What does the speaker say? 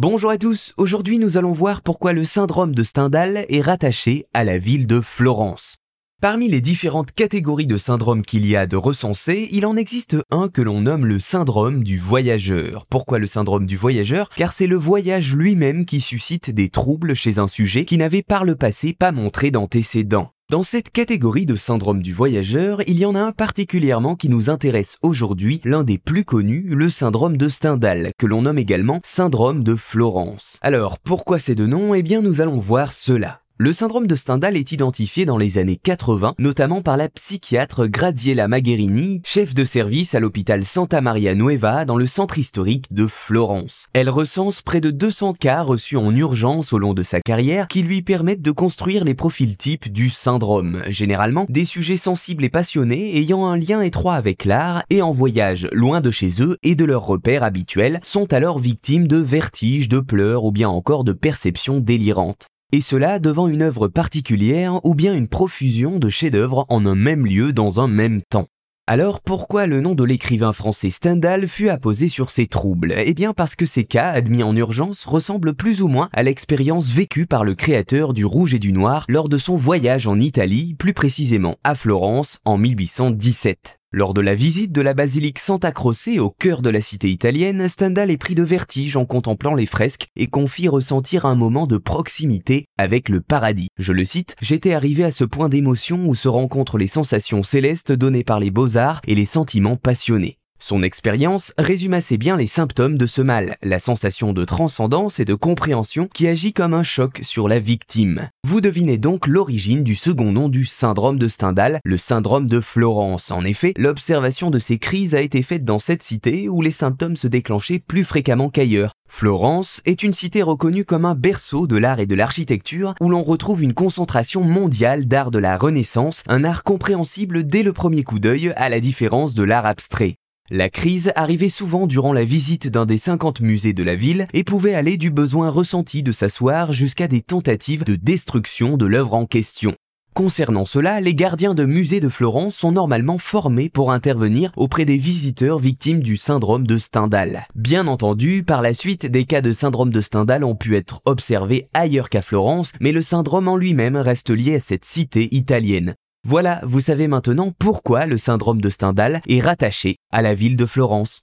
Bonjour à tous, aujourd'hui nous allons voir pourquoi le syndrome de Stendhal est rattaché à la ville de Florence. Parmi les différentes catégories de syndromes qu'il y a de recensés, il en existe un que l'on nomme le syndrome du voyageur. Pourquoi le syndrome du voyageur? Car c'est le voyage lui-même qui suscite des troubles chez un sujet qui n'avait par le passé pas montré d'antécédents. Dans cette catégorie de syndrome du voyageur, il y en a un particulièrement qui nous intéresse aujourd'hui, l'un des plus connus, le syndrome de Stendhal, que l'on nomme également syndrome de Florence. Alors, pourquoi ces deux noms? Eh bien, nous allons voir cela. Le syndrome de Stendhal est identifié dans les années 80, notamment par la psychiatre Graziella Magherini, chef de service à l'hôpital Santa Maria Nueva dans le centre historique de Florence. Elle recense près de 200 cas reçus en urgence au long de sa carrière qui lui permettent de construire les profils types du syndrome, généralement des sujets sensibles et passionnés ayant un lien étroit avec l'art et en voyage loin de chez eux et de leurs repères habituels sont alors victimes de vertiges, de pleurs ou bien encore de perceptions délirantes et cela devant une œuvre particulière ou bien une profusion de chefs-d'œuvre en un même lieu dans un même temps. Alors pourquoi le nom de l'écrivain français Stendhal fut apposé sur ces troubles? Eh bien parce que ces cas admis en urgence ressemblent plus ou moins à l'expérience vécue par le créateur du Rouge et du Noir lors de son voyage en Italie, plus précisément à Florence en 1817. Lors de la visite de la basilique Santa Croce au cœur de la cité italienne, Stendhal est pris de vertige en contemplant les fresques et confie ressentir un moment de proximité avec le paradis. Je le cite, J'étais arrivé à ce point d'émotion où se rencontrent les sensations célestes données par les beaux-arts et les sentiments passionnés. Son expérience résume assez bien les symptômes de ce mal, la sensation de transcendance et de compréhension qui agit comme un choc sur la victime. Vous devinez donc l'origine du second nom du syndrome de Stendhal, le syndrome de Florence. En effet, l'observation de ces crises a été faite dans cette cité où les symptômes se déclenchaient plus fréquemment qu'ailleurs. Florence est une cité reconnue comme un berceau de l'art et de l'architecture où l'on retrouve une concentration mondiale d'art de la Renaissance, un art compréhensible dès le premier coup d'œil à la différence de l'art abstrait. La crise arrivait souvent durant la visite d'un des 50 musées de la ville et pouvait aller du besoin ressenti de s'asseoir jusqu'à des tentatives de destruction de l'œuvre en question. Concernant cela, les gardiens de musées de Florence sont normalement formés pour intervenir auprès des visiteurs victimes du syndrome de Stendhal. Bien entendu, par la suite, des cas de syndrome de Stendhal ont pu être observés ailleurs qu'à Florence, mais le syndrome en lui-même reste lié à cette cité italienne. Voilà, vous savez maintenant pourquoi le syndrome de Stendhal est rattaché à la ville de Florence.